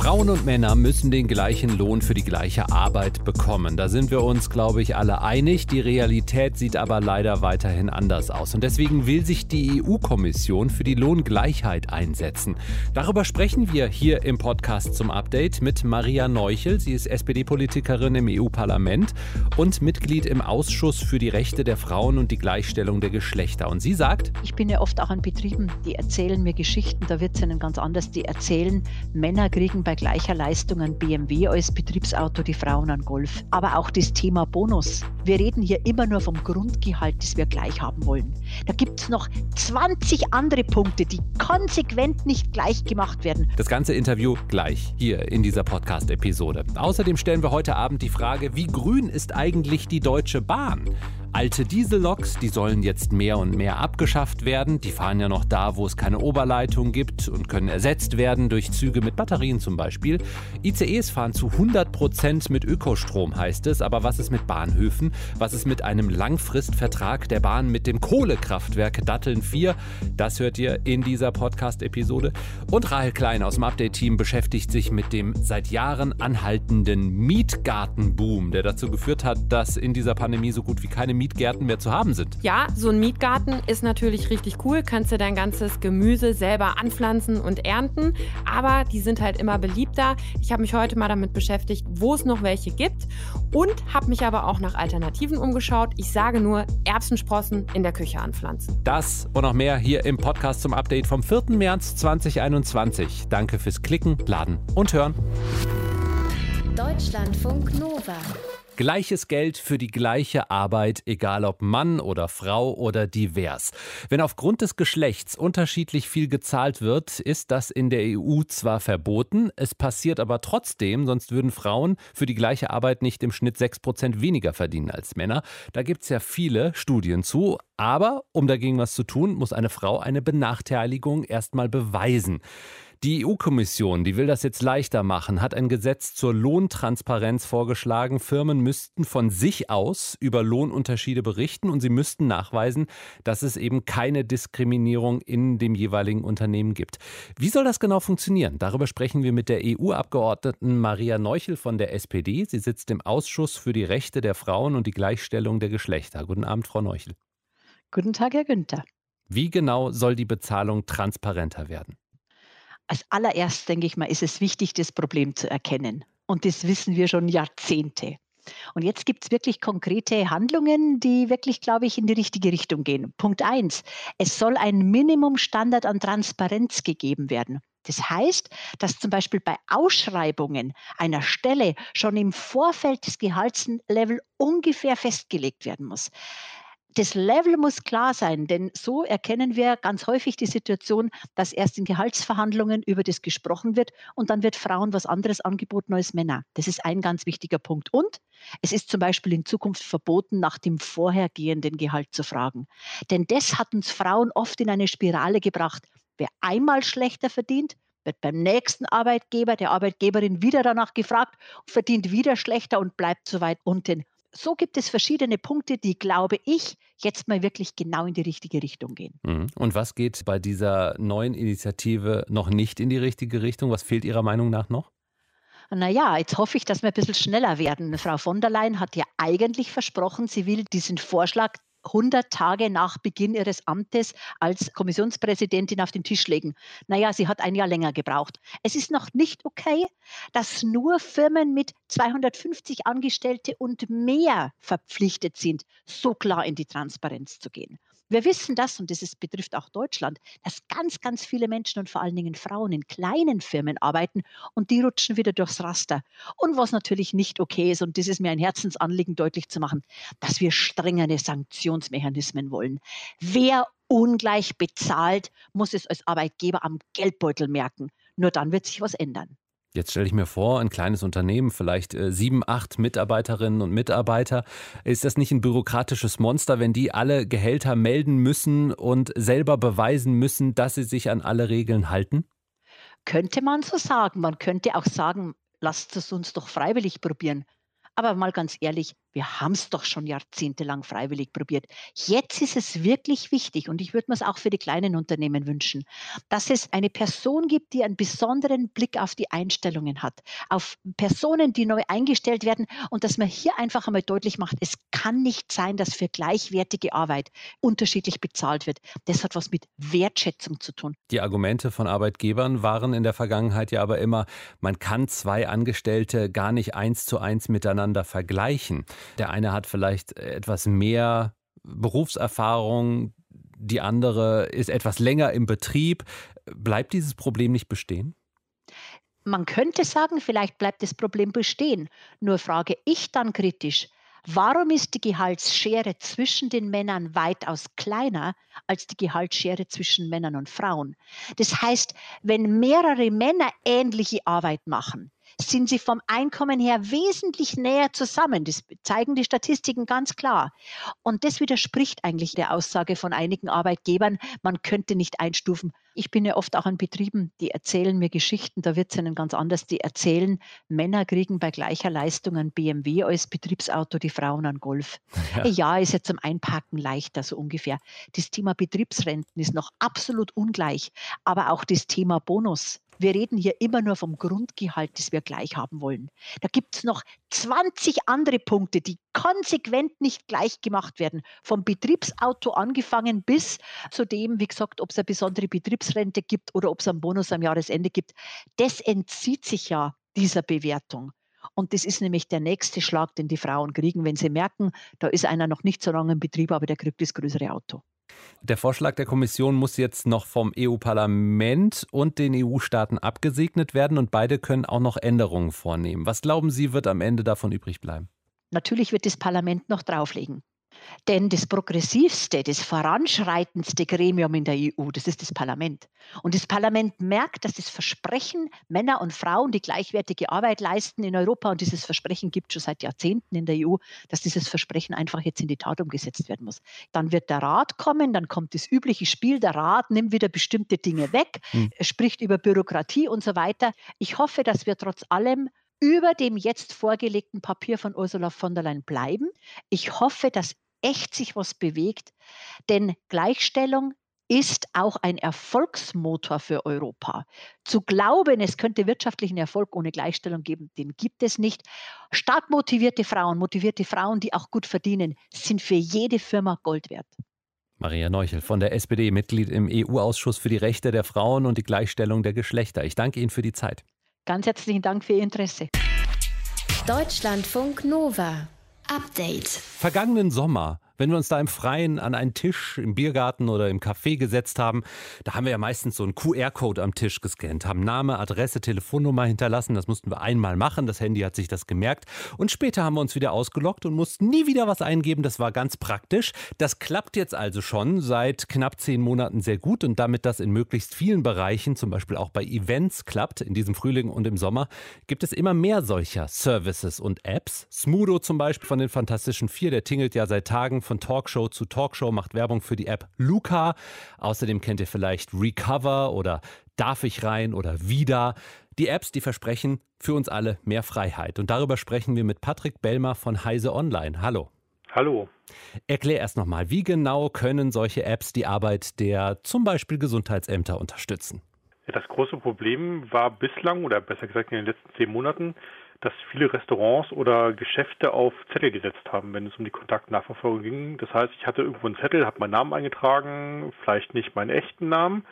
Frauen und Männer müssen den gleichen Lohn für die gleiche Arbeit bekommen. Da sind wir uns, glaube ich, alle einig. Die Realität sieht aber leider weiterhin anders aus. Und deswegen will sich die EU-Kommission für die Lohngleichheit einsetzen. Darüber sprechen wir hier im Podcast zum Update mit Maria Neuchel. Sie ist SPD-Politikerin im EU-Parlament und Mitglied im Ausschuss für die Rechte der Frauen und die Gleichstellung der Geschlechter. Und sie sagt, ich bin ja oft auch an Betrieben, die erzählen mir Geschichten, da wird es ihnen ganz anders. Die erzählen, Männer kriegen bei bei gleicher Leistung ein BMW als Betriebsauto, die Frauen an Golf. Aber auch das Thema Bonus. Wir reden hier immer nur vom Grundgehalt, das wir gleich haben wollen. Da gibt es noch 20 andere Punkte, die konsequent nicht gleich gemacht werden. Das ganze Interview gleich hier in dieser Podcast-Episode. Außerdem stellen wir heute Abend die Frage, wie grün ist eigentlich die Deutsche Bahn? Alte Dieselloks, die sollen jetzt mehr und mehr abgeschafft werden. Die fahren ja noch da, wo es keine Oberleitung gibt und können ersetzt werden durch Züge mit Batterien zum Beispiel. ICEs fahren zu 100 Prozent mit Ökostrom, heißt es. Aber was ist mit Bahnhöfen? Was ist mit einem Langfristvertrag der Bahn mit dem Kohlekraftwerk Datteln 4? Das hört ihr in dieser Podcast-Episode. Und Rahel Klein aus dem Update-Team beschäftigt sich mit dem seit Jahren anhaltenden Mietgartenboom, der dazu geführt hat, dass in dieser Pandemie so gut wie keine Mietgärten mehr zu haben sind. Ja, so ein Mietgarten ist natürlich richtig cool. Kannst du dein ganzes Gemüse selber anpflanzen und ernten. Aber die sind halt immer beliebter. Ich habe mich heute mal damit beschäftigt, wo es noch welche gibt. Und habe mich aber auch nach Alternativen umgeschaut. Ich sage nur Erbsensprossen in der Küche anpflanzen. Das und noch mehr hier im Podcast zum Update vom 4. März 2021. Danke fürs Klicken, Laden und Hören. Deutschlandfunk Nova. Gleiches Geld für die gleiche Arbeit, egal ob Mann oder Frau oder divers. Wenn aufgrund des Geschlechts unterschiedlich viel gezahlt wird, ist das in der EU zwar verboten, es passiert aber trotzdem, sonst würden Frauen für die gleiche Arbeit nicht im Schnitt 6% weniger verdienen als Männer. Da gibt es ja viele Studien zu, aber um dagegen was zu tun, muss eine Frau eine Benachteiligung erstmal beweisen. Die EU-Kommission, die will das jetzt leichter machen, hat ein Gesetz zur Lohntransparenz vorgeschlagen. Firmen müssten von sich aus über Lohnunterschiede berichten und sie müssten nachweisen, dass es eben keine Diskriminierung in dem jeweiligen Unternehmen gibt. Wie soll das genau funktionieren? Darüber sprechen wir mit der EU-Abgeordneten Maria Neuchel von der SPD. Sie sitzt im Ausschuss für die Rechte der Frauen und die Gleichstellung der Geschlechter. Guten Abend, Frau Neuchel. Guten Tag, Herr Günther. Wie genau soll die Bezahlung transparenter werden? Als allererst, denke ich mal, ist es wichtig, das Problem zu erkennen. Und das wissen wir schon Jahrzehnte. Und jetzt gibt es wirklich konkrete Handlungen, die wirklich, glaube ich, in die richtige Richtung gehen. Punkt eins: Es soll ein Minimumstandard an Transparenz gegeben werden. Das heißt, dass zum Beispiel bei Ausschreibungen einer Stelle schon im Vorfeld des Gehaltslevel ungefähr festgelegt werden muss das Level muss klar sein, denn so erkennen wir ganz häufig die Situation, dass erst in Gehaltsverhandlungen über das gesprochen wird und dann wird Frauen was anderes angeboten als Männer. Das ist ein ganz wichtiger Punkt. Und es ist zum Beispiel in Zukunft verboten, nach dem vorhergehenden Gehalt zu fragen. Denn das hat uns Frauen oft in eine Spirale gebracht. Wer einmal schlechter verdient, wird beim nächsten Arbeitgeber, der Arbeitgeberin wieder danach gefragt, verdient wieder schlechter und bleibt so weit unten so gibt es verschiedene Punkte, die, glaube ich, jetzt mal wirklich genau in die richtige Richtung gehen. Mhm. Und was geht bei dieser neuen Initiative noch nicht in die richtige Richtung? Was fehlt Ihrer Meinung nach noch? Naja, jetzt hoffe ich, dass wir ein bisschen schneller werden. Frau von der Leyen hat ja eigentlich versprochen, sie will diesen Vorschlag 100 Tage nach Beginn ihres Amtes als Kommissionspräsidentin auf den Tisch legen. Naja, sie hat ein Jahr länger gebraucht. Es ist noch nicht okay, dass nur Firmen mit 250 Angestellte und mehr verpflichtet sind, so klar in die Transparenz zu gehen. Wir wissen das, und das betrifft auch Deutschland, dass ganz, ganz viele Menschen und vor allen Dingen Frauen in kleinen Firmen arbeiten und die rutschen wieder durchs Raster. Und was natürlich nicht okay ist, und das ist mir ein Herzensanliegen deutlich zu machen, dass wir strengere Sanktionsmechanismen wollen. Wer ungleich bezahlt, muss es als Arbeitgeber am Geldbeutel merken. Nur dann wird sich was ändern. Jetzt stelle ich mir vor, ein kleines Unternehmen, vielleicht äh, sieben, acht Mitarbeiterinnen und Mitarbeiter. Ist das nicht ein bürokratisches Monster, wenn die alle Gehälter melden müssen und selber beweisen müssen, dass sie sich an alle Regeln halten? Könnte man so sagen. Man könnte auch sagen, lasst es uns doch freiwillig probieren. Aber mal ganz ehrlich, Wir haben es doch schon jahrzehntelang freiwillig probiert. Jetzt ist es wirklich wichtig und ich würde mir es auch für die kleinen Unternehmen wünschen, dass es eine Person gibt, die einen besonderen Blick auf die Einstellungen hat, auf Personen, die neu eingestellt werden und dass man hier einfach einmal deutlich macht, es kann nicht sein, dass für gleichwertige Arbeit unterschiedlich bezahlt wird. Das hat was mit Wertschätzung zu tun. Die Argumente von Arbeitgebern waren in der Vergangenheit ja aber immer, man kann zwei Angestellte gar nicht eins zu eins miteinander vergleichen. Der eine hat vielleicht etwas mehr Berufserfahrung, die andere ist etwas länger im Betrieb. Bleibt dieses Problem nicht bestehen? Man könnte sagen, vielleicht bleibt das Problem bestehen. Nur frage ich dann kritisch, warum ist die Gehaltsschere zwischen den Männern weitaus kleiner als die Gehaltsschere zwischen Männern und Frauen? Das heißt, wenn mehrere Männer ähnliche Arbeit machen, sind sie vom Einkommen her wesentlich näher zusammen. Das zeigen die Statistiken ganz klar. Und das widerspricht eigentlich der Aussage von einigen Arbeitgebern, man könnte nicht einstufen. Ich bin ja oft auch an Betrieben, die erzählen mir Geschichten, da wird es ihnen ganz anders. Die erzählen, Männer kriegen bei gleicher Leistung ein BMW als Betriebsauto, die Frauen ein Golf. Ja, ja ist ja zum Einpacken leichter, so ungefähr. Das Thema Betriebsrenten ist noch absolut ungleich, aber auch das Thema Bonus wir reden hier immer nur vom Grundgehalt, das wir gleich haben wollen. Da gibt es noch 20 andere Punkte, die konsequent nicht gleich gemacht werden. Vom Betriebsauto angefangen bis zu dem, wie gesagt, ob es eine besondere Betriebsrente gibt oder ob es einen Bonus am Jahresende gibt. Das entzieht sich ja dieser Bewertung. Und das ist nämlich der nächste Schlag, den die Frauen kriegen, wenn sie merken, da ist einer noch nicht so lange im Betrieb, aber der kriegt das größere Auto. Der Vorschlag der Kommission muss jetzt noch vom EU-Parlament und den EU-Staaten abgesegnet werden und beide können auch noch Änderungen vornehmen. Was glauben Sie, wird am Ende davon übrig bleiben? Natürlich wird das Parlament noch drauflegen. Denn das progressivste, das voranschreitendste Gremium in der EU, das ist das Parlament. Und das Parlament merkt, dass das Versprechen, Männer und Frauen, die gleichwertige Arbeit leisten in Europa, und dieses Versprechen gibt schon seit Jahrzehnten in der EU, dass dieses Versprechen einfach jetzt in die Tat umgesetzt werden muss. Dann wird der Rat kommen, dann kommt das übliche Spiel, der Rat nimmt wieder bestimmte Dinge weg, hm. spricht über Bürokratie und so weiter. Ich hoffe, dass wir trotz allem über dem jetzt vorgelegten Papier von Ursula von der Leyen bleiben. Ich hoffe, dass echt sich was bewegt, denn Gleichstellung ist auch ein Erfolgsmotor für Europa. Zu glauben, es könnte wirtschaftlichen Erfolg ohne Gleichstellung geben, den gibt es nicht. Stark motivierte Frauen, motivierte Frauen, die auch gut verdienen, sind für jede Firma Gold wert. Maria Neuchel von der SPD, Mitglied im EU-Ausschuss für die Rechte der Frauen und die Gleichstellung der Geschlechter. Ich danke Ihnen für die Zeit. Ganz herzlichen Dank für Ihr Interesse. Deutschlandfunk Nova. Update. Vergangenen Sommer wenn wir uns da im Freien an einen Tisch im Biergarten oder im Café gesetzt haben, da haben wir ja meistens so einen QR-Code am Tisch gescannt, haben Name, Adresse, Telefonnummer hinterlassen. Das mussten wir einmal machen. Das Handy hat sich das gemerkt. Und später haben wir uns wieder ausgelockt und mussten nie wieder was eingeben. Das war ganz praktisch. Das klappt jetzt also schon seit knapp zehn Monaten sehr gut. Und damit das in möglichst vielen Bereichen, zum Beispiel auch bei Events, klappt, in diesem Frühling und im Sommer, gibt es immer mehr solcher Services und Apps. Smudo zum Beispiel von den Fantastischen Vier, der tingelt ja seit Tagen von Talkshow zu Talkshow, macht Werbung für die App Luca. Außerdem kennt ihr vielleicht Recover oder Darf ich rein oder Wieder. Die Apps, die versprechen für uns alle mehr Freiheit. Und darüber sprechen wir mit Patrick Bellmer von Heise Online. Hallo. Hallo. Erklär erst nochmal, wie genau können solche Apps die Arbeit der zum Beispiel Gesundheitsämter unterstützen? das große Problem war bislang, oder besser gesagt in den letzten zehn Monaten, dass viele Restaurants oder Geschäfte auf Zettel gesetzt haben, wenn es um die Kontaktnachverfolgung ging. Das heißt, ich hatte irgendwo einen Zettel, habe meinen Namen eingetragen, vielleicht nicht meinen echten Namen.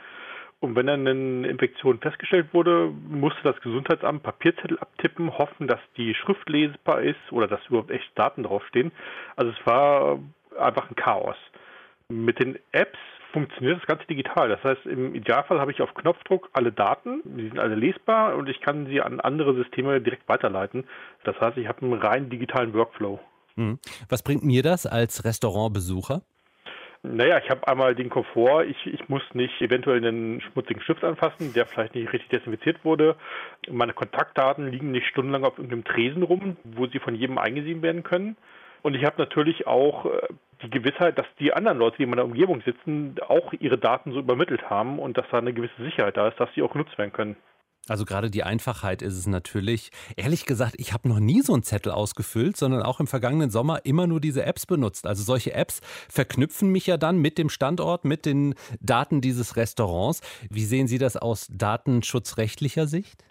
Und wenn dann eine Infektion festgestellt wurde, musste das Gesundheitsamt Papierzettel abtippen, hoffen, dass die Schrift lesbar ist oder dass überhaupt echte Daten draufstehen. Also es war einfach ein Chaos. Mit den Apps funktioniert das Ganze digital. Das heißt, im Idealfall habe ich auf Knopfdruck alle Daten, die sind alle lesbar und ich kann sie an andere Systeme direkt weiterleiten. Das heißt, ich habe einen rein digitalen Workflow. Mhm. Was bringt mir das als Restaurantbesucher? Naja, ich habe einmal den Komfort, ich, ich muss nicht eventuell einen schmutzigen Stift anfassen, der vielleicht nicht richtig desinfiziert wurde. Meine Kontaktdaten liegen nicht stundenlang auf irgendeinem Tresen rum, wo sie von jedem eingesehen werden können. Und ich habe natürlich auch äh, die Gewissheit, dass die anderen Leute, die in meiner Umgebung sitzen, auch ihre Daten so übermittelt haben und dass da eine gewisse Sicherheit da ist, dass sie auch genutzt werden können. Also gerade die Einfachheit ist es natürlich. Ehrlich gesagt, ich habe noch nie so einen Zettel ausgefüllt, sondern auch im vergangenen Sommer immer nur diese Apps benutzt. Also solche Apps verknüpfen mich ja dann mit dem Standort, mit den Daten dieses Restaurants. Wie sehen Sie das aus datenschutzrechtlicher Sicht?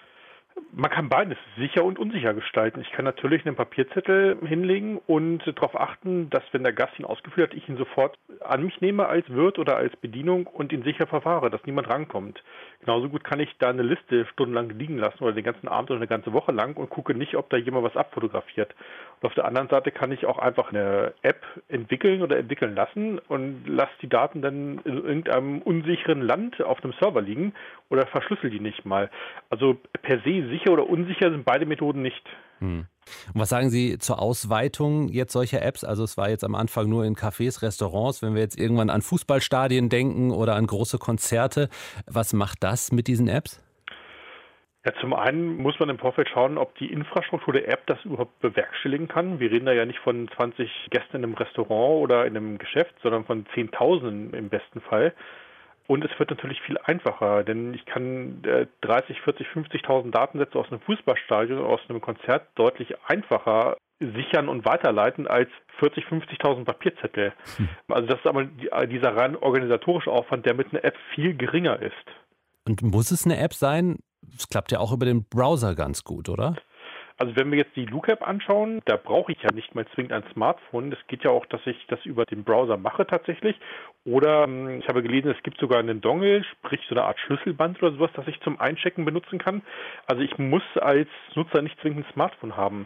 Man kann beides sicher und unsicher gestalten. Ich kann natürlich einen Papierzettel hinlegen und darauf achten, dass wenn der Gast ihn ausgefüllt hat, ich ihn sofort an mich nehme als Wirt oder als Bedienung und ihn sicher verfahre, dass niemand rankommt. Genauso gut kann ich da eine Liste stundenlang liegen lassen oder den ganzen Abend oder eine ganze Woche lang und gucke nicht, ob da jemand was abfotografiert. Und auf der anderen Seite kann ich auch einfach eine App entwickeln oder entwickeln lassen und lasse die Daten dann in irgendeinem unsicheren Land auf einem Server liegen oder verschlüssel die nicht mal. Also per se sicher oder unsicher sind beide Methoden nicht. Hm. Und was sagen Sie zur Ausweitung jetzt solcher Apps? Also es war jetzt am Anfang nur in Cafés, Restaurants. Wenn wir jetzt irgendwann an Fußballstadien denken oder an große Konzerte, was macht das mit diesen Apps? Ja, zum einen muss man im Vorfeld schauen, ob die Infrastruktur der App das überhaupt bewerkstelligen kann. Wir reden da ja nicht von 20 Gästen in einem Restaurant oder in einem Geschäft, sondern von Zehntausenden im besten Fall. Und es wird natürlich viel einfacher, denn ich kann 30, 40, 50.000 Datensätze aus einem Fußballstadion aus einem Konzert deutlich einfacher sichern und weiterleiten als 40, 50.000 Papierzettel. Hm. Also das ist aber dieser rein organisatorische Aufwand, der mit einer App viel geringer ist. Und muss es eine App sein? Es klappt ja auch über den Browser ganz gut, oder? Also wenn wir jetzt die Look-App anschauen, da brauche ich ja nicht mal zwingend ein Smartphone. Es geht ja auch, dass ich das über den Browser mache tatsächlich. Oder ähm, ich habe gelesen, es gibt sogar einen Dongle, sprich so eine Art Schlüsselband oder sowas, das ich zum Einchecken benutzen kann. Also ich muss als Nutzer nicht zwingend ein Smartphone haben.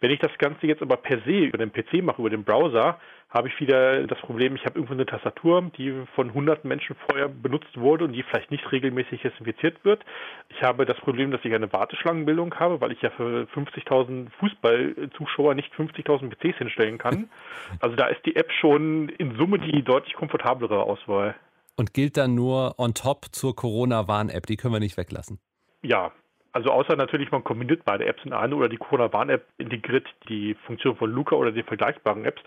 Wenn ich das Ganze jetzt aber per se über den PC mache, über den Browser, habe ich wieder das Problem, ich habe irgendwo eine Tastatur, die von hunderten Menschen vorher benutzt wurde und die vielleicht nicht regelmäßig desinfiziert wird. Ich habe das Problem, dass ich eine Warteschlangenbildung habe, weil ich ja für 50.000 Fußballzuschauer nicht 50.000 PCs hinstellen kann. Also da ist die App schon in Summe die deutlich komfortablere Auswahl. Und gilt dann nur on top zur Corona-Warn-App, die können wir nicht weglassen. Ja, also außer natürlich, man kombiniert beide Apps in eine oder die Corona-Warn-App integriert die Funktion von Luca oder den vergleichbaren Apps.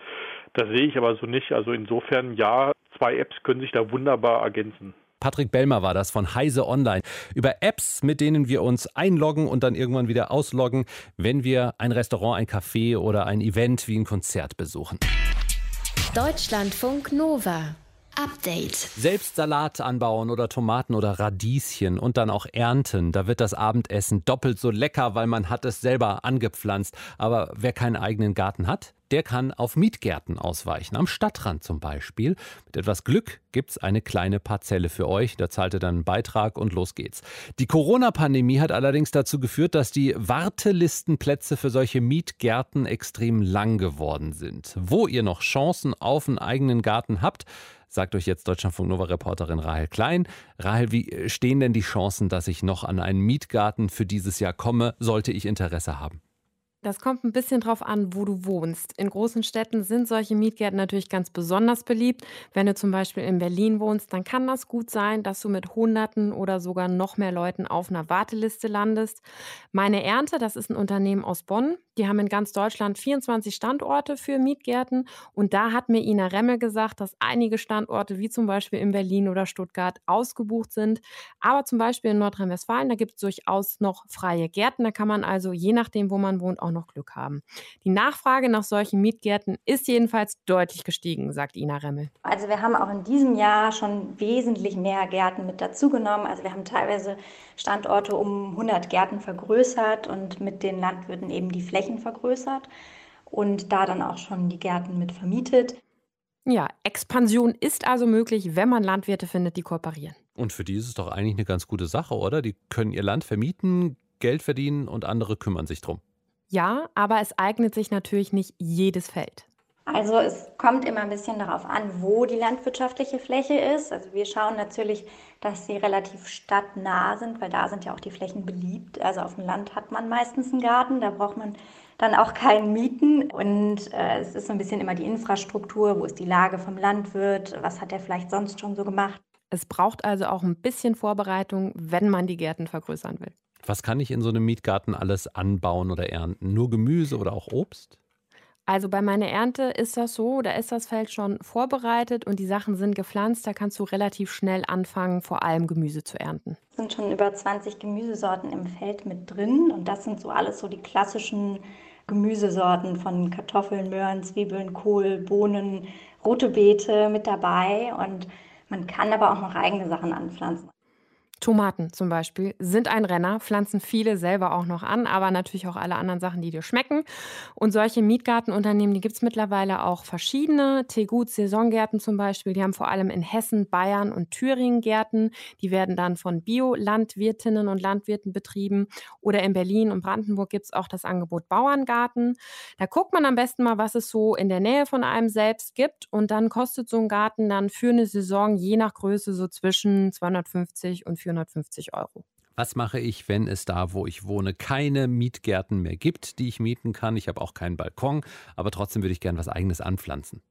Das sehe ich aber so nicht. Also insofern ja, zwei Apps können sich da wunderbar ergänzen. Patrick Bellmer war das von Heise Online. Über Apps, mit denen wir uns einloggen und dann irgendwann wieder ausloggen, wenn wir ein Restaurant, ein Café oder ein Event wie ein Konzert besuchen. Deutschlandfunk Nova. Update. Selbst Salat anbauen oder Tomaten oder Radieschen und dann auch ernten. Da wird das Abendessen doppelt so lecker, weil man hat es selber angepflanzt. Aber wer keinen eigenen Garten hat, der kann auf Mietgärten ausweichen. Am Stadtrand zum Beispiel. Mit etwas Glück gibt es eine kleine Parzelle für euch. Da zahlt ihr dann einen Beitrag und los geht's. Die Corona-Pandemie hat allerdings dazu geführt, dass die Wartelistenplätze für solche Mietgärten extrem lang geworden sind. Wo ihr noch Chancen auf einen eigenen Garten habt, sagt euch jetzt Deutschlandfunk Nova Reporterin Rahel Klein. Rahel, wie stehen denn die Chancen, dass ich noch an einen Mietgarten für dieses Jahr komme, sollte ich Interesse haben? Das kommt ein bisschen drauf an, wo du wohnst. In großen Städten sind solche Mietgärten natürlich ganz besonders beliebt. Wenn du zum Beispiel in Berlin wohnst, dann kann das gut sein, dass du mit Hunderten oder sogar noch mehr Leuten auf einer Warteliste landest. Meine Ernte, das ist ein Unternehmen aus Bonn. Die haben in ganz Deutschland 24 Standorte für Mietgärten. Und da hat mir Ina Remmel gesagt, dass einige Standorte, wie zum Beispiel in Berlin oder Stuttgart, ausgebucht sind. Aber zum Beispiel in Nordrhein-Westfalen, da gibt es durchaus noch freie Gärten. Da kann man also, je nachdem, wo man wohnt, auch noch Glück haben. Die Nachfrage nach solchen Mietgärten ist jedenfalls deutlich gestiegen, sagt Ina Remmel. Also wir haben auch in diesem Jahr schon wesentlich mehr Gärten mit dazugenommen. Also wir haben teilweise Standorte um 100 Gärten vergrößert und mit den Landwirten eben die Flächen vergrößert und da dann auch schon die Gärten mit vermietet. Ja, Expansion ist also möglich, wenn man Landwirte findet, die kooperieren. Und für die ist es doch eigentlich eine ganz gute Sache, oder? Die können ihr Land vermieten, Geld verdienen und andere kümmern sich drum. Ja, aber es eignet sich natürlich nicht jedes Feld. Also es kommt immer ein bisschen darauf an, wo die landwirtschaftliche Fläche ist. Also wir schauen natürlich, dass sie relativ stadtnah sind, weil da sind ja auch die Flächen beliebt. Also auf dem Land hat man meistens einen Garten, da braucht man dann auch keinen Mieten. Und äh, es ist so ein bisschen immer die Infrastruktur, wo ist die Lage vom Landwirt, was hat er vielleicht sonst schon so gemacht. Es braucht also auch ein bisschen Vorbereitung, wenn man die Gärten vergrößern will. Was kann ich in so einem Mietgarten alles anbauen oder ernten? Nur Gemüse oder auch Obst? Also bei meiner Ernte ist das so, da ist das Feld schon vorbereitet und die Sachen sind gepflanzt. Da kannst du relativ schnell anfangen, vor allem Gemüse zu ernten. Es sind schon über 20 Gemüsesorten im Feld mit drin und das sind so alles so die klassischen Gemüsesorten von Kartoffeln, Möhren, Zwiebeln, Kohl, Bohnen, rote Beete mit dabei und man kann aber auch noch eigene Sachen anpflanzen. Tomaten zum Beispiel sind ein Renner, pflanzen viele selber auch noch an, aber natürlich auch alle anderen Sachen, die dir schmecken. Und solche Mietgartenunternehmen, die gibt es mittlerweile auch verschiedene. Tegut Saisongärten zum Beispiel, die haben vor allem in Hessen, Bayern und Thüringen Gärten. Die werden dann von Bio-Landwirtinnen und Landwirten betrieben. Oder in Berlin und Brandenburg gibt es auch das Angebot Bauerngarten. Da guckt man am besten mal, was es so in der Nähe von einem selbst gibt. Und dann kostet so ein Garten dann für eine Saison je nach Größe so zwischen 250 und 400 450 Euro. Was mache ich, wenn es da, wo ich wohne, keine Mietgärten mehr gibt, die ich mieten kann? Ich habe auch keinen Balkon, aber trotzdem würde ich gerne was eigenes anpflanzen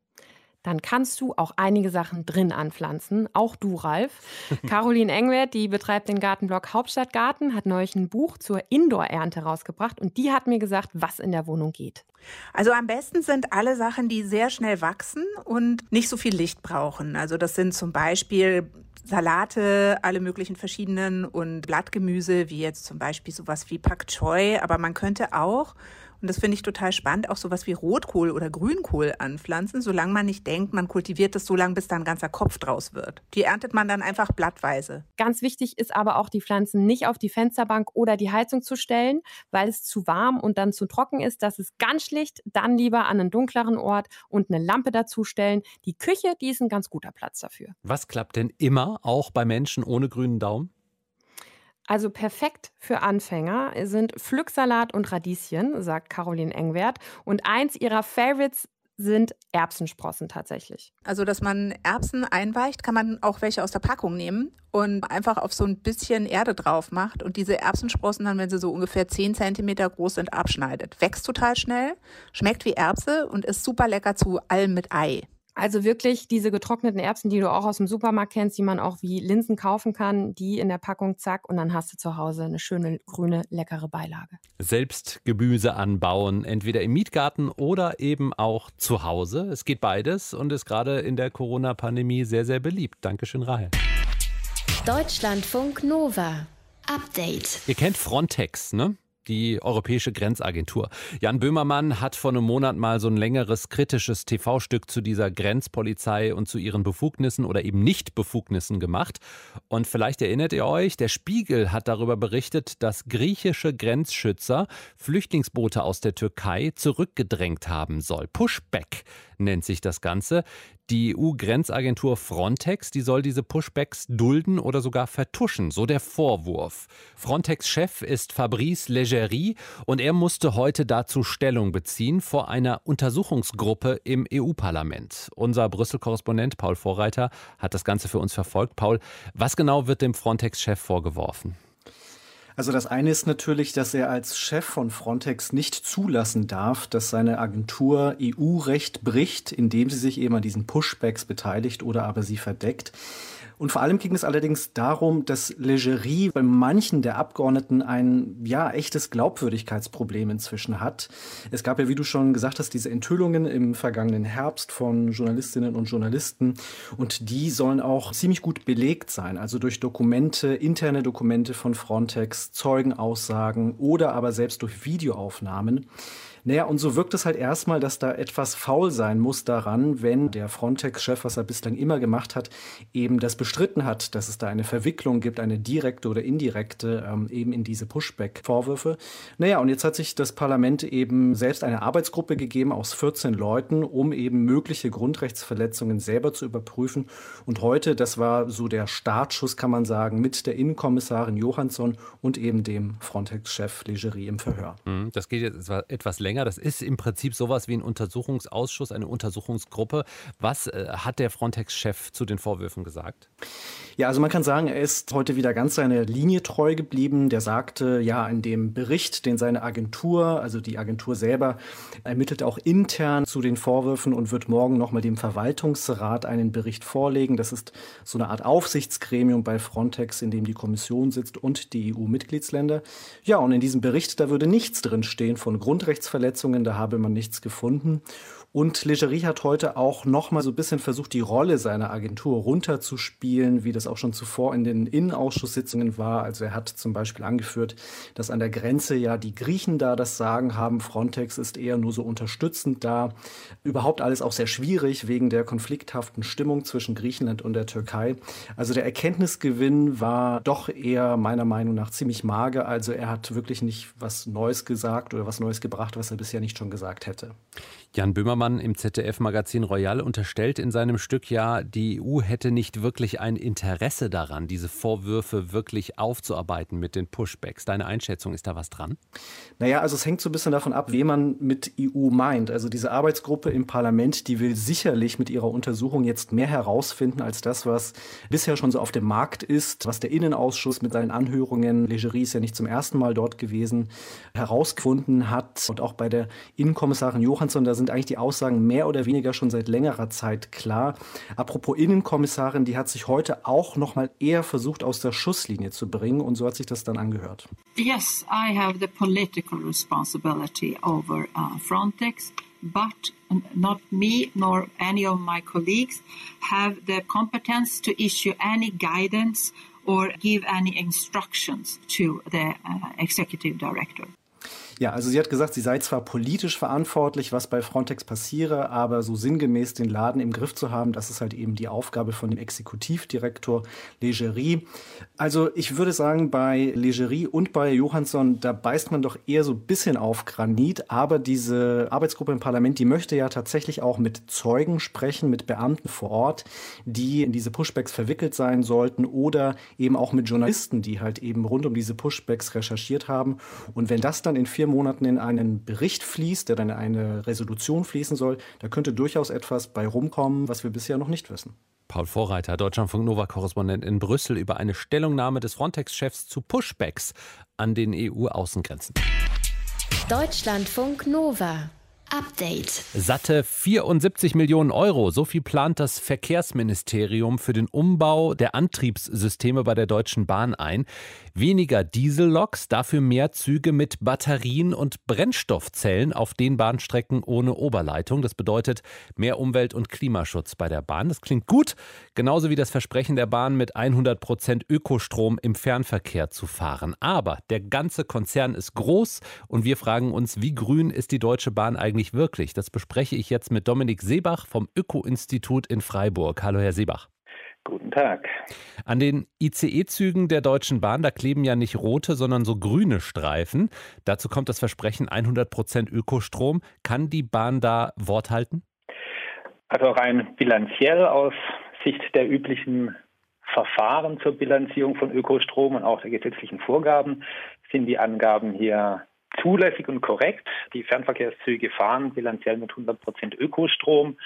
dann kannst du auch einige Sachen drin anpflanzen. Auch du, Ralf. Caroline Engwert, die betreibt den Gartenblog Hauptstadtgarten, hat neulich ein Buch zur Indoor-Ernte rausgebracht und die hat mir gesagt, was in der Wohnung geht. Also am besten sind alle Sachen, die sehr schnell wachsen und nicht so viel Licht brauchen. Also das sind zum Beispiel Salate, alle möglichen verschiedenen und Blattgemüse, wie jetzt zum Beispiel sowas wie Pak Choi. Aber man könnte auch und das finde ich total spannend, auch sowas wie Rotkohl oder Grünkohl anpflanzen, solange man nicht denkt, man kultiviert es so lange, bis da ein ganzer Kopf draus wird. Die erntet man dann einfach blattweise. Ganz wichtig ist aber auch, die Pflanzen nicht auf die Fensterbank oder die Heizung zu stellen, weil es zu warm und dann zu trocken ist. Das ist ganz schlicht. Dann lieber an einen dunkleren Ort und eine Lampe dazustellen. Die Küche, die ist ein ganz guter Platz dafür. Was klappt denn immer, auch bei Menschen ohne grünen Daumen? Also perfekt für Anfänger sind Pflücksalat und Radieschen, sagt Caroline Engwert. Und eins ihrer Favorites sind Erbsensprossen tatsächlich. Also, dass man Erbsen einweicht, kann man auch welche aus der Packung nehmen und einfach auf so ein bisschen Erde drauf macht und diese Erbsensprossen dann, wenn sie so ungefähr 10 Zentimeter groß sind, abschneidet. Wächst total schnell, schmeckt wie Erbse und ist super lecker zu allem mit Ei. Also wirklich diese getrockneten Erbsen, die du auch aus dem Supermarkt kennst, die man auch wie Linsen kaufen kann, die in der Packung, zack, und dann hast du zu Hause eine schöne, grüne, leckere Beilage. Selbst Gemüse anbauen, entweder im Mietgarten oder eben auch zu Hause. Es geht beides und ist gerade in der Corona-Pandemie sehr, sehr beliebt. Dankeschön, Rahel. Deutschlandfunk Nova. Update. Ihr kennt Frontex, ne? Die Europäische Grenzagentur. Jan Böhmermann hat vor einem Monat mal so ein längeres kritisches TV-Stück zu dieser Grenzpolizei und zu ihren Befugnissen oder eben Nicht-Befugnissen gemacht. Und vielleicht erinnert ihr euch, der Spiegel hat darüber berichtet, dass griechische Grenzschützer Flüchtlingsboote aus der Türkei zurückgedrängt haben soll. Pushback nennt sich das Ganze. Die EU-Grenzagentur Frontex, die soll diese Pushbacks dulden oder sogar vertuschen, so der Vorwurf. Frontex-Chef ist Fabrice Leggeri und er musste heute dazu Stellung beziehen vor einer Untersuchungsgruppe im EU-Parlament. Unser Brüssel-Korrespondent Paul Vorreiter hat das Ganze für uns verfolgt. Paul, was genau wird dem Frontex-Chef vorgeworfen? Also das eine ist natürlich, dass er als Chef von Frontex nicht zulassen darf, dass seine Agentur EU-Recht bricht, indem sie sich eben an diesen Pushbacks beteiligt oder aber sie verdeckt. Und vor allem ging es allerdings darum, dass Legerie bei manchen der Abgeordneten ein ja echtes Glaubwürdigkeitsproblem inzwischen hat. Es gab ja, wie du schon gesagt hast, diese Enthüllungen im vergangenen Herbst von Journalistinnen und Journalisten und die sollen auch ziemlich gut belegt sein, also durch Dokumente, interne Dokumente von Frontex, Zeugenaussagen oder aber selbst durch Videoaufnahmen. Naja, und so wirkt es halt erstmal, dass da etwas faul sein muss daran, wenn der Frontex-Chef, was er bislang immer gemacht hat, eben das bestritten hat, dass es da eine Verwicklung gibt, eine direkte oder indirekte, ähm, eben in diese Pushback-Vorwürfe. Naja, und jetzt hat sich das Parlament eben selbst eine Arbeitsgruppe gegeben aus 14 Leuten, um eben mögliche Grundrechtsverletzungen selber zu überprüfen. Und heute, das war so der Startschuss, kann man sagen, mit der Innenkommissarin Johansson und eben dem Frontex-Chef Legerie im Verhör. Mhm, das geht jetzt etwas länger länger. Das ist im Prinzip sowas wie ein Untersuchungsausschuss, eine Untersuchungsgruppe. Was äh, hat der Frontex-Chef zu den Vorwürfen gesagt? Ja, also man kann sagen, er ist heute wieder ganz seiner Linie treu geblieben. Der sagte ja in dem Bericht, den seine Agentur, also die Agentur selber, ermittelt auch intern zu den Vorwürfen und wird morgen nochmal dem Verwaltungsrat einen Bericht vorlegen. Das ist so eine Art Aufsichtsgremium bei Frontex, in dem die Kommission sitzt und die EU-Mitgliedsländer. Ja, und in diesem Bericht, da würde nichts drinstehen von Grundrechtsverletzungen, da habe man nichts gefunden. Und Legerie hat heute auch noch mal so ein bisschen versucht, die Rolle seiner Agentur runterzuspielen, wie das auch schon zuvor in den Innenausschusssitzungen war. Also er hat zum Beispiel angeführt, dass an der Grenze ja die Griechen da das Sagen haben. Frontex ist eher nur so unterstützend da. Überhaupt alles auch sehr schwierig wegen der konflikthaften Stimmung zwischen Griechenland und der Türkei. Also der Erkenntnisgewinn war doch eher meiner Meinung nach ziemlich mager. Also er hat wirklich nicht was Neues gesagt oder was Neues gebracht, was er bisher nicht schon gesagt hätte. Jan Böhmermann im ZDF-Magazin Royal unterstellt in seinem Stück ja, die EU hätte nicht wirklich ein Interesse daran, diese Vorwürfe wirklich aufzuarbeiten mit den Pushbacks. Deine Einschätzung, ist da was dran? Naja, also es hängt so ein bisschen davon ab, wen man mit EU meint. Also diese Arbeitsgruppe im Parlament, die will sicherlich mit ihrer Untersuchung jetzt mehr herausfinden als das, was bisher schon so auf dem Markt ist, was der Innenausschuss mit seinen Anhörungen, Legerie ist ja nicht zum ersten Mal dort gewesen, herausgefunden hat. Und auch bei der Innenkommissarin Johansson, da sind eigentlich die Aussagen mehr oder weniger schon seit längerer Zeit klar. Apropos Innenkommissarin, die hat sich heute auch noch mal eher versucht aus der Schusslinie zu bringen und so hat sich das dann angehört. Yes, I have the political responsibility over uh, Frontex, but not me nor any of my colleagues have the competence to issue any guidance or give any instructions to the uh, executive director. Ja, also sie hat gesagt, sie sei zwar politisch verantwortlich, was bei Frontex passiere, aber so sinngemäß den Laden im Griff zu haben, das ist halt eben die Aufgabe von dem Exekutivdirektor Legerie. Also ich würde sagen, bei Legerie und bei Johansson, da beißt man doch eher so ein bisschen auf Granit, aber diese Arbeitsgruppe im Parlament, die möchte ja tatsächlich auch mit Zeugen sprechen, mit Beamten vor Ort, die in diese Pushbacks verwickelt sein sollten oder eben auch mit Journalisten, die halt eben rund um diese Pushbacks recherchiert haben. Und wenn das dann in vier Monaten in einen Bericht fließt, der dann in eine Resolution fließen soll, da könnte durchaus etwas bei rumkommen, was wir bisher noch nicht wissen. Paul Vorreiter, Deutschlandfunk Nova-Korrespondent in Brüssel, über eine Stellungnahme des Frontex-Chefs zu Pushbacks an den EU-Außengrenzen. Deutschlandfunk Nova. Update. Satte 74 Millionen Euro. So viel plant das Verkehrsministerium für den Umbau der Antriebssysteme bei der Deutschen Bahn ein. Weniger Dieselloks, dafür mehr Züge mit Batterien und Brennstoffzellen auf den Bahnstrecken ohne Oberleitung. Das bedeutet mehr Umwelt- und Klimaschutz bei der Bahn. Das klingt gut, genauso wie das Versprechen der Bahn, mit 100 Prozent Ökostrom im Fernverkehr zu fahren. Aber der ganze Konzern ist groß und wir fragen uns, wie grün ist die Deutsche Bahn eigentlich wirklich? Das bespreche ich jetzt mit Dominik Seebach vom Öko-Institut in Freiburg. Hallo, Herr Seebach. Guten Tag. An den ICE-Zügen der Deutschen Bahn, da kleben ja nicht rote, sondern so grüne Streifen. Dazu kommt das Versprechen 100 Prozent Ökostrom. Kann die Bahn da Wort halten? Also rein bilanziell aus Sicht der üblichen Verfahren zur Bilanzierung von Ökostrom und auch der gesetzlichen Vorgaben sind die Angaben hier zulässig und korrekt. Die Fernverkehrszüge fahren bilanziell mit 100 Prozent Ökostrom.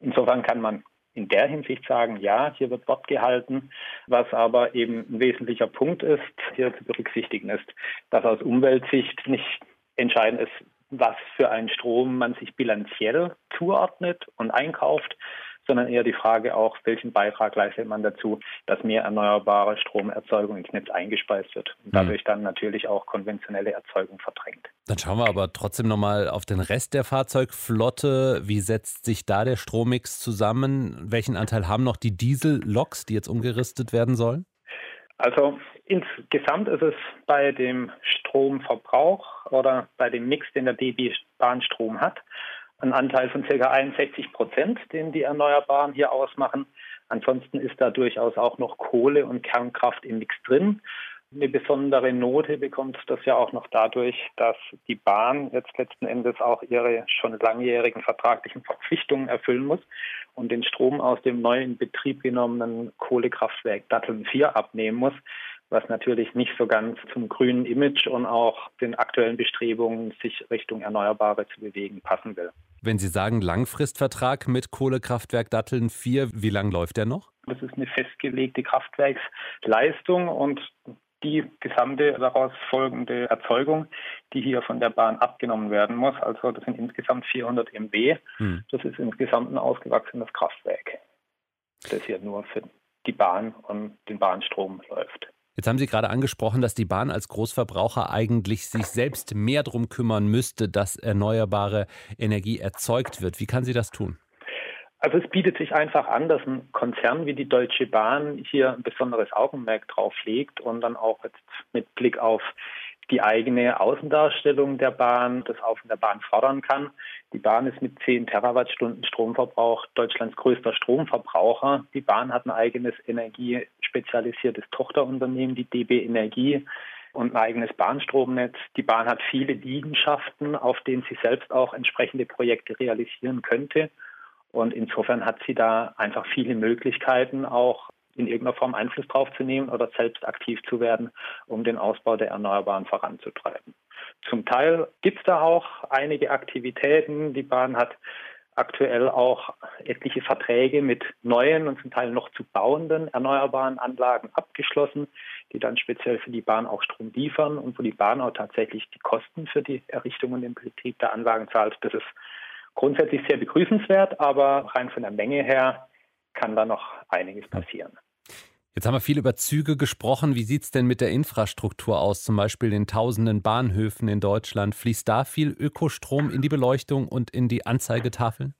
Insofern kann man in der Hinsicht sagen, ja, hier wird Wort gehalten. Was aber eben ein wesentlicher Punkt ist, hier zu berücksichtigen ist, dass aus Umweltsicht nicht entscheidend ist, was für einen Strom man sich bilanziell zuordnet und einkauft, sondern eher die Frage auch, welchen Beitrag leistet man dazu, dass mehr erneuerbare Stromerzeugung ins Netz eingespeist wird und dadurch dann natürlich auch konventionelle Erzeugung verdrängt. Dann schauen wir aber trotzdem nochmal auf den Rest der Fahrzeugflotte. Wie setzt sich da der Strommix zusammen? Welchen Anteil haben noch die Diesel-Loks, die jetzt umgerüstet werden sollen? Also insgesamt ist es bei dem Stromverbrauch oder bei dem Mix, den der DB Bahnstrom hat, ein Anteil von ca. 61 Prozent, den die Erneuerbaren hier ausmachen. Ansonsten ist da durchaus auch noch Kohle und Kernkraft im Mix drin. Eine besondere Note bekommt das ja auch noch dadurch, dass die Bahn jetzt letzten Endes auch ihre schon langjährigen vertraglichen Verpflichtungen erfüllen muss und den Strom aus dem neu in Betrieb genommenen Kohlekraftwerk Datteln 4 abnehmen muss was natürlich nicht so ganz zum grünen Image und auch den aktuellen Bestrebungen, sich Richtung Erneuerbare zu bewegen, passen will. Wenn Sie sagen Langfristvertrag mit Kohlekraftwerk Datteln 4, wie lang läuft der noch? Das ist eine festgelegte Kraftwerksleistung und die gesamte daraus folgende Erzeugung, die hier von der Bahn abgenommen werden muss. Also das sind insgesamt 400 MW. Hm. Das ist insgesamt ein ausgewachsenes Kraftwerk, das hier nur für die Bahn und den Bahnstrom läuft. Jetzt haben Sie gerade angesprochen, dass die Bahn als Großverbraucher eigentlich sich selbst mehr darum kümmern müsste, dass erneuerbare Energie erzeugt wird. Wie kann sie das tun? Also es bietet sich einfach an, dass ein Konzern wie die Deutsche Bahn hier ein besonderes Augenmerk drauf legt und dann auch jetzt mit Blick auf die eigene Außendarstellung der Bahn das in der Bahn fördern kann. Die Bahn ist mit 10 Terawattstunden Stromverbrauch Deutschlands größter Stromverbraucher. Die Bahn hat ein eigenes energiespezialisiertes Tochterunternehmen, die DB Energie und ein eigenes Bahnstromnetz. Die Bahn hat viele Liegenschaften, auf denen sie selbst auch entsprechende Projekte realisieren könnte. Und insofern hat sie da einfach viele Möglichkeiten, auch in irgendeiner Form Einfluss drauf zu nehmen oder selbst aktiv zu werden, um den Ausbau der Erneuerbaren voranzutreiben. Zum Teil gibt es da auch einige Aktivitäten. Die Bahn hat aktuell auch etliche Verträge mit neuen und zum Teil noch zu bauenden erneuerbaren Anlagen abgeschlossen, die dann speziell für die Bahn auch Strom liefern und wo die Bahn auch tatsächlich die Kosten für die Errichtung und den Betrieb der Anlagen zahlt. Das ist grundsätzlich sehr begrüßenswert, aber rein von der Menge her kann da noch einiges passieren. Jetzt haben wir viel über Züge gesprochen. Wie sieht es denn mit der Infrastruktur aus, zum Beispiel den tausenden Bahnhöfen in Deutschland? Fließt da viel Ökostrom in die Beleuchtung und in die Anzeigetafeln?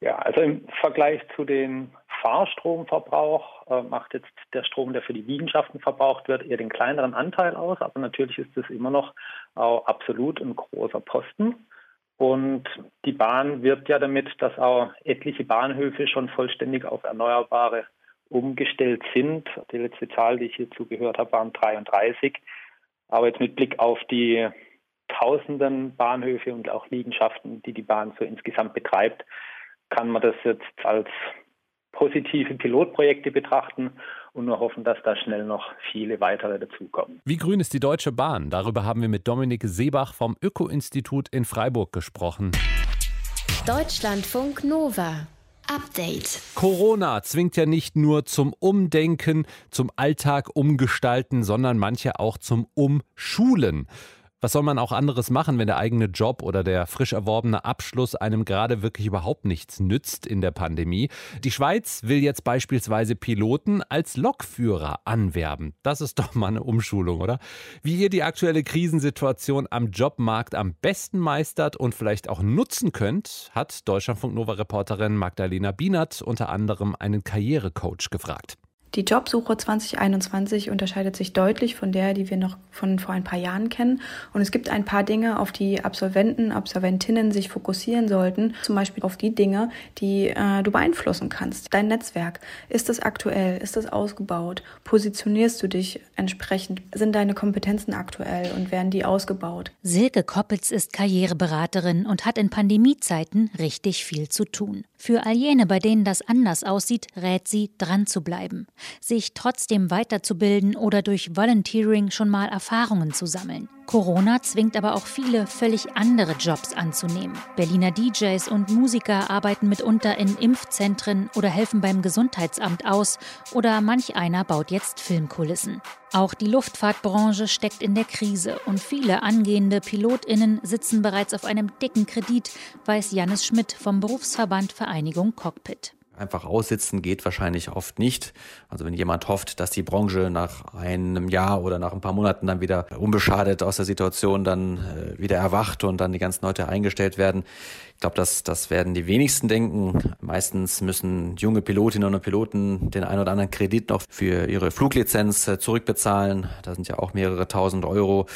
Ja, also im Vergleich zu dem Fahrstromverbrauch äh, macht jetzt der Strom, der für die Liegenschaften verbraucht wird, eher den kleineren Anteil aus. Aber natürlich ist es immer noch äh, absolut ein großer Posten. Und die Bahn wirbt ja damit, dass auch etliche Bahnhöfe schon vollständig auf Erneuerbare umgestellt sind. Die letzte Zahl, die ich hierzu gehört habe, waren 33. Aber jetzt mit Blick auf die tausenden Bahnhöfe und auch Liegenschaften, die die Bahn so insgesamt betreibt, kann man das jetzt als positive Pilotprojekte betrachten und nur hoffen, dass da schnell noch viele weitere dazukommen. Wie grün ist die Deutsche Bahn? Darüber haben wir mit Dominik Seebach vom Öko-Institut in Freiburg gesprochen. Deutschlandfunk Nova. Update. Corona zwingt ja nicht nur zum Umdenken, zum Alltag umgestalten, sondern manche auch zum Umschulen. Was soll man auch anderes machen, wenn der eigene Job oder der frisch erworbene Abschluss einem gerade wirklich überhaupt nichts nützt in der Pandemie? Die Schweiz will jetzt beispielsweise Piloten als Lokführer anwerben. Das ist doch mal eine Umschulung, oder? Wie ihr die aktuelle Krisensituation am Jobmarkt am besten meistert und vielleicht auch nutzen könnt, hat Deutschlandfunk Nova Reporterin Magdalena Bienert unter anderem einen Karrierecoach gefragt. Die Jobsuche 2021 unterscheidet sich deutlich von der, die wir noch von vor ein paar Jahren kennen. Und es gibt ein paar Dinge, auf die Absolventen, Absolventinnen sich fokussieren sollten. Zum Beispiel auf die Dinge, die äh, du beeinflussen kannst. Dein Netzwerk. Ist es aktuell? Ist es ausgebaut? Positionierst du dich entsprechend? Sind deine Kompetenzen aktuell und werden die ausgebaut? Silke Koppitz ist Karriereberaterin und hat in Pandemiezeiten richtig viel zu tun. Für all jene, bei denen das anders aussieht, rät sie, dran zu bleiben sich trotzdem weiterzubilden oder durch Volunteering schon mal Erfahrungen zu sammeln. Corona zwingt aber auch viele, völlig andere Jobs anzunehmen. Berliner DJs und Musiker arbeiten mitunter in Impfzentren oder helfen beim Gesundheitsamt aus oder manch einer baut jetzt Filmkulissen. Auch die Luftfahrtbranche steckt in der Krise und viele angehende PilotInnen sitzen bereits auf einem dicken Kredit, weiß Jannis Schmidt vom Berufsverband Vereinigung Cockpit. Einfach aussitzen geht wahrscheinlich oft nicht. Also wenn jemand hofft, dass die Branche nach einem Jahr oder nach ein paar Monaten dann wieder unbeschadet aus der Situation dann äh, wieder erwacht und dann die ganzen Leute eingestellt werden, ich glaube, das, das werden die wenigsten denken. Meistens müssen junge Pilotinnen und Piloten den ein oder anderen Kredit noch für ihre Fluglizenz äh, zurückbezahlen. Da sind ja auch mehrere tausend Euro.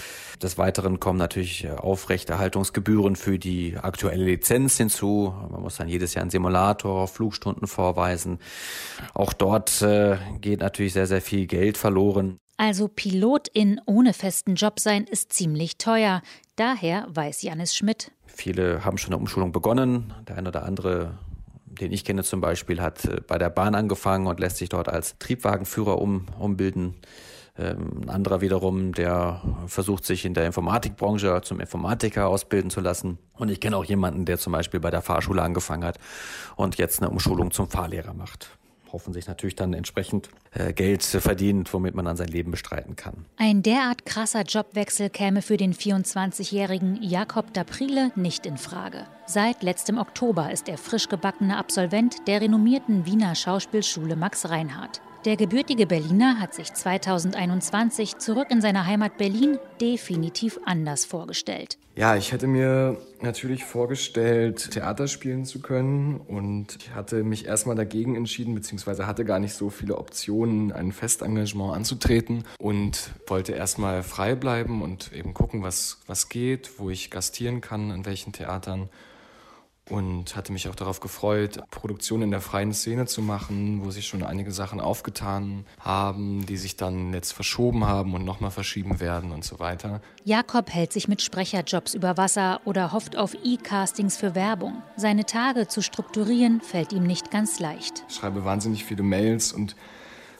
Des Weiteren kommen natürlich äh, Aufrechterhaltungsgebühren für die aktuelle Lizenz hinzu. Man muss dann jedes Jahr einen Simulator, Flugstunden vorweisen. Auch dort äh, geht natürlich sehr, sehr viel Geld verloren. Also Pilotin ohne festen Job sein ist ziemlich teuer. Daher weiß Janis Schmidt, Viele haben schon eine Umschulung begonnen. Der eine oder andere, den ich kenne zum Beispiel, hat äh, bei der Bahn angefangen und lässt sich dort als Triebwagenführer um, umbilden. Ähm, ein anderer wiederum, der versucht sich in der Informatikbranche zum Informatiker ausbilden zu lassen. Und ich kenne auch jemanden, der zum Beispiel bei der Fahrschule angefangen hat und jetzt eine Umschulung zum Fahrlehrer macht. Hoffen sich natürlich dann entsprechend äh, Geld zu verdienen, womit man dann sein Leben bestreiten kann. Ein derart krasser Jobwechsel käme für den 24-jährigen Jakob Daprile nicht in Frage. Seit letztem Oktober ist er frisch gebackener Absolvent der renommierten Wiener Schauspielschule Max Reinhardt. Der gebürtige Berliner hat sich 2021 zurück in seiner Heimat Berlin definitiv anders vorgestellt. Ja, ich hätte mir natürlich vorgestellt, Theater spielen zu können und ich hatte mich erstmal dagegen entschieden, beziehungsweise hatte gar nicht so viele Optionen, ein Festengagement anzutreten und wollte erstmal frei bleiben und eben gucken, was, was geht, wo ich gastieren kann, an welchen Theatern und hatte mich auch darauf gefreut, Produktionen in der freien Szene zu machen, wo sich schon einige Sachen aufgetan haben, die sich dann jetzt verschoben haben und nochmal verschieben werden und so weiter. Jakob hält sich mit Sprecherjobs über Wasser oder hofft auf E-Castings für Werbung. Seine Tage zu strukturieren fällt ihm nicht ganz leicht. Ich schreibe wahnsinnig viele Mails und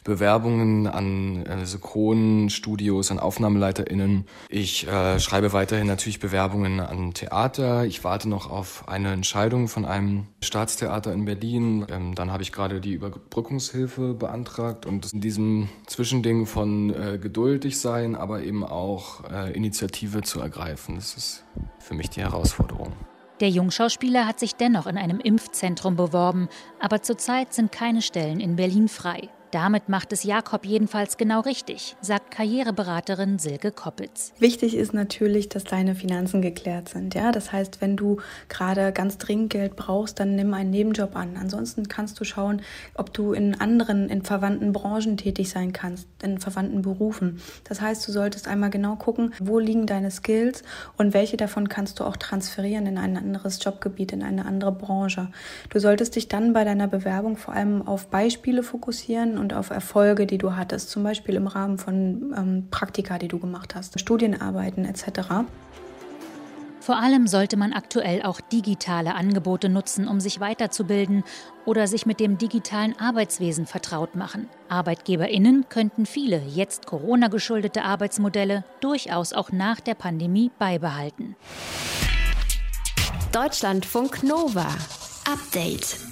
Bewerbungen an äh, Synchronstudios, an AufnahmeleiterInnen. Ich äh, schreibe weiterhin natürlich Bewerbungen an Theater. Ich warte noch auf eine Entscheidung von einem Staatstheater in Berlin. Ähm, dann habe ich gerade die Überbrückungshilfe beantragt und in diesem Zwischending von äh, geduldig sein, aber eben auch äh, Initiative zu ergreifen. Das ist für mich die Herausforderung. Der Jungschauspieler hat sich dennoch in einem Impfzentrum beworben, aber zurzeit sind keine Stellen in Berlin frei. Damit macht es Jakob jedenfalls genau richtig, sagt Karriereberaterin Silke Koppitz. Wichtig ist natürlich, dass deine Finanzen geklärt sind. Ja, das heißt, wenn du gerade ganz dringend Geld brauchst, dann nimm einen Nebenjob an. Ansonsten kannst du schauen, ob du in anderen, in verwandten Branchen tätig sein kannst, in verwandten Berufen. Das heißt, du solltest einmal genau gucken, wo liegen deine Skills und welche davon kannst du auch transferieren in ein anderes Jobgebiet, in eine andere Branche. Du solltest dich dann bei deiner Bewerbung vor allem auf Beispiele fokussieren und auf Erfolge, die du hattest, zum Beispiel im Rahmen von ähm, Praktika, die du gemacht hast, Studienarbeiten etc. Vor allem sollte man aktuell auch digitale Angebote nutzen, um sich weiterzubilden oder sich mit dem digitalen Arbeitswesen vertraut machen. Arbeitgeberinnen könnten viele jetzt Corona geschuldete Arbeitsmodelle durchaus auch nach der Pandemie beibehalten. Deutschlandfunk Nova. Update.